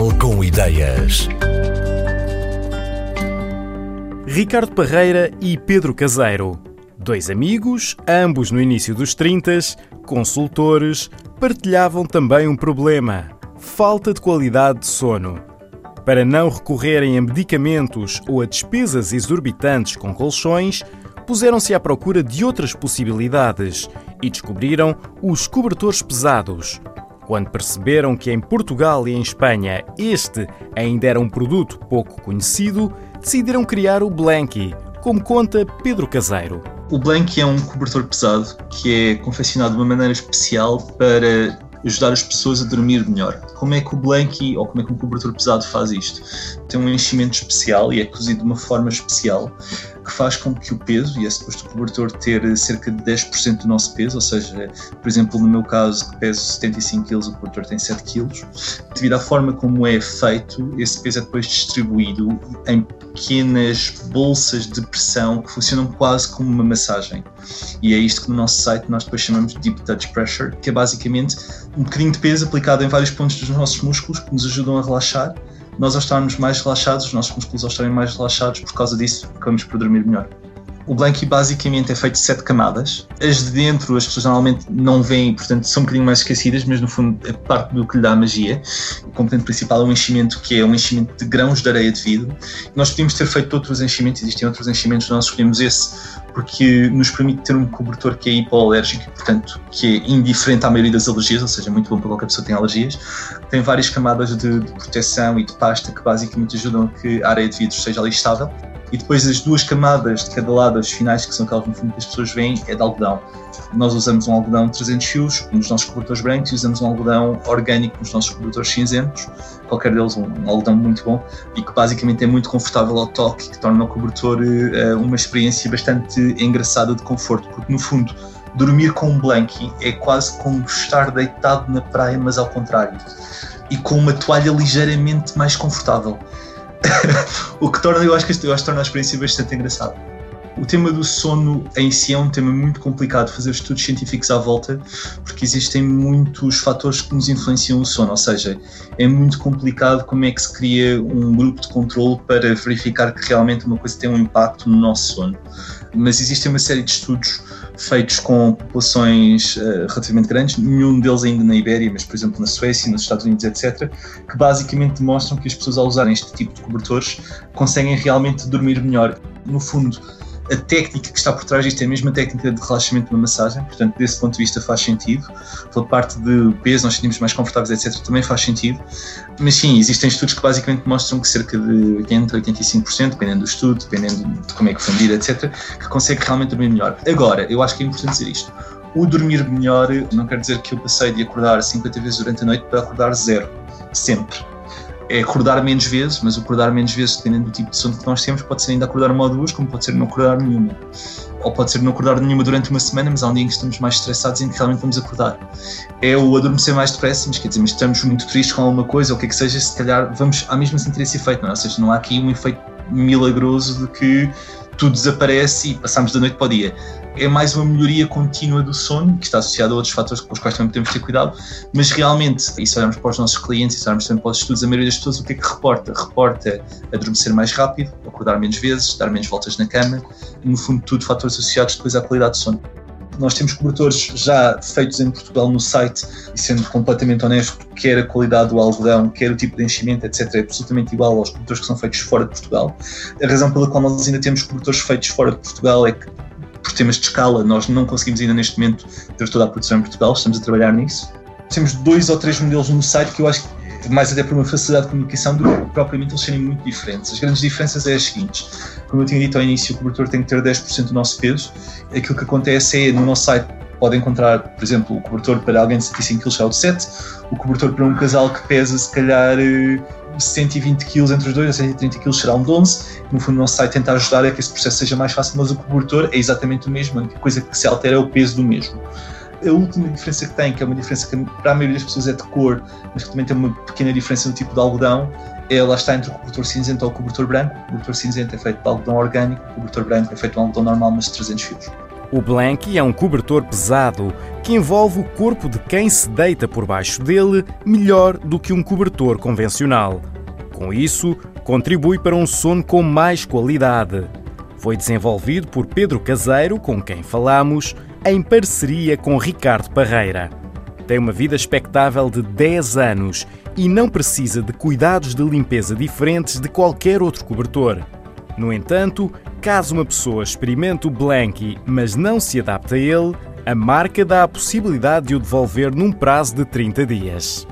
Portugal com ideias. Ricardo Parreira e Pedro Caseiro. Dois amigos, ambos no início dos 30, consultores, partilhavam também um problema: falta de qualidade de sono. Para não recorrerem a medicamentos ou a despesas exorbitantes com colchões, puseram-se à procura de outras possibilidades e descobriram os cobertores pesados. Quando perceberam que em Portugal e em Espanha este ainda era um produto pouco conhecido, decidiram criar o Blanky, como conta Pedro Caseiro. O Blanky é um cobertor pesado que é confeccionado de uma maneira especial para ajudar as pessoas a dormir melhor. Como é que o Blanky ou como é que um cobertor pesado faz isto? Tem um enchimento especial e é cozido de uma forma especial que faz com que o peso, e é suposto o cobertor ter cerca de 10% do nosso peso, ou seja, por exemplo, no meu caso, que peso 75 kg, o cobertor tem 7 kg, devido à forma como é feito, esse peso é depois distribuído em pequenas bolsas de pressão que funcionam quase como uma massagem. E é isto que no nosso site nós depois chamamos de Deep Touch Pressure, que é basicamente um bocadinho de peso aplicado em vários pontos dos nossos músculos que nos ajudam a relaxar nós ao estarmos mais relaxados, os nossos músculos ao estarem mais relaxados, por causa disso, acabamos por dormir melhor. O Blanky basicamente é feito de sete camadas. As de dentro as pessoas normalmente não veem, portanto são um bocadinho mais esquecidas, mas no fundo é parte do que lhe dá magia. O componente principal é um enchimento que é um enchimento de grãos de areia de vidro. Nós podíamos ter feito outros enchimentos, existem outros enchimentos, nós escolhemos esse porque nos permite ter um cobertor que é hipoalérgico portanto, que é indiferente à maioria das alergias, ou seja, muito bom para qualquer pessoa que tem alergias. Tem várias camadas de, de proteção e de pasta que basicamente ajudam que a areia de vidro esteja ali estável e depois as duas camadas de cada lado, as finais, que são aquelas no fundo que as pessoas veem, é de algodão. Nós usamos um algodão 300 fios nos nossos cobertores brancos e usamos um algodão orgânico nos nossos cobertores cinzentos, qualquer deles um, um algodão muito bom e que basicamente é muito confortável ao toque, que torna o cobertor uh, uma experiência bastante engraçada de conforto, porque no fundo dormir com um blankie é quase como estar deitado na praia, mas ao contrário, e com uma toalha ligeiramente mais confortável. o que torna, eu acho que, eu acho que torna a experiência bastante engraçada. O tema do sono em si é um tema muito complicado fazer estudos científicos à volta, porque existem muitos fatores que nos influenciam o sono, ou seja, é muito complicado como é que se cria um grupo de controle para verificar que realmente uma coisa tem um impacto no nosso sono. Mas existem uma série de estudos feitos com populações uh, relativamente grandes, nenhum deles ainda na Ibéria, mas por exemplo na Suécia, nos Estados Unidos, etc., que basicamente demonstram que as pessoas ao usarem este tipo de cobertores conseguem realmente dormir melhor. No fundo, a técnica que está por trás disto é a mesma técnica de relaxamento de uma massagem, portanto, desse ponto de vista faz sentido. Pela parte de peso, nós sentimos mais confortáveis, etc., também faz sentido. Mas sim, existem estudos que basicamente mostram que cerca de 80, 85%, dependendo do estudo, dependendo de como é que foi medido, etc., que consegue realmente dormir melhor. Agora, eu acho que é importante dizer isto. O dormir melhor não quer dizer que eu passei de acordar 50 vezes durante a noite para acordar zero. Sempre é acordar menos vezes, mas acordar menos vezes, dependendo do tipo de sono que nós temos, pode ser ainda acordar uma ou duas, como pode ser não acordar nenhuma. Ou pode ser não acordar nenhuma durante uma semana, mas há um dia em que estamos mais estressados e em que realmente vamos acordar. É o adormecer mais depressa, mas quer dizer, mas estamos muito tristes com alguma coisa, ou o que é que seja, se calhar vamos à mesma sentir esse efeito, não é? Ou seja, não há aqui um efeito milagroso de que tudo desaparece e passamos da noite para o dia é mais uma melhoria contínua do sono, que está associada a outros fatores com os quais também de ter cuidado, mas realmente, e se olharmos para os nossos clientes, e se olharmos também para os estudos, a maioria das pessoas o que é que reporta? Reporta adormecer mais rápido, acordar menos vezes, dar menos voltas na cama, no fundo tudo fatores associados depois à qualidade do sono. Nós temos cobertores já feitos em Portugal no site e sendo completamente honesto, quer a qualidade do algodão, quer o tipo de enchimento, etc., é absolutamente igual aos cobertores que são feitos fora de Portugal. A razão pela qual nós ainda temos cobertores feitos fora de Portugal é que por temas de escala, nós não conseguimos ainda neste momento ter toda a produção em Portugal, estamos a trabalhar nisso. Temos dois ou três modelos no site que eu acho que mais até por uma facilidade de comunicação do que propriamente eles serem muito diferentes. As grandes diferenças é as seguintes. Como eu tinha dito ao início, o cobertor tem que ter 10% do nosso peso. Aquilo que acontece é, no nosso site, pode encontrar, por exemplo, o cobertor para alguém de 75 kg é o de 7, o cobertor para um casal que pesa se calhar 120 kg entre os dois, ou 130 kg será um 11. No fundo, o nosso site tenta ajudar a que esse processo seja mais fácil, mas o cobertor é exatamente o mesmo. A única coisa que se altera é o peso do mesmo. A última diferença que tem, que é uma diferença que para a maioria das pessoas é de cor, mas que também tem uma pequena diferença no tipo de algodão, é lá está entre o cobertor cinzento ou o cobertor branco. O cobertor cinzento é feito de algodão orgânico, o cobertor branco é feito de algodão normal, mas de 300 fios. O Blanky é um cobertor pesado que que envolve o corpo de quem se deita por baixo dele melhor do que um cobertor convencional. Com isso, contribui para um sono com mais qualidade. Foi desenvolvido por Pedro Caseiro, com quem falamos, em parceria com Ricardo Parreira. Tem uma vida expectável de 10 anos e não precisa de cuidados de limpeza diferentes de qualquer outro cobertor. No entanto, caso uma pessoa experimente o Blanky, mas não se adapte a ele, a marca dá a possibilidade de o devolver num prazo de 30 dias.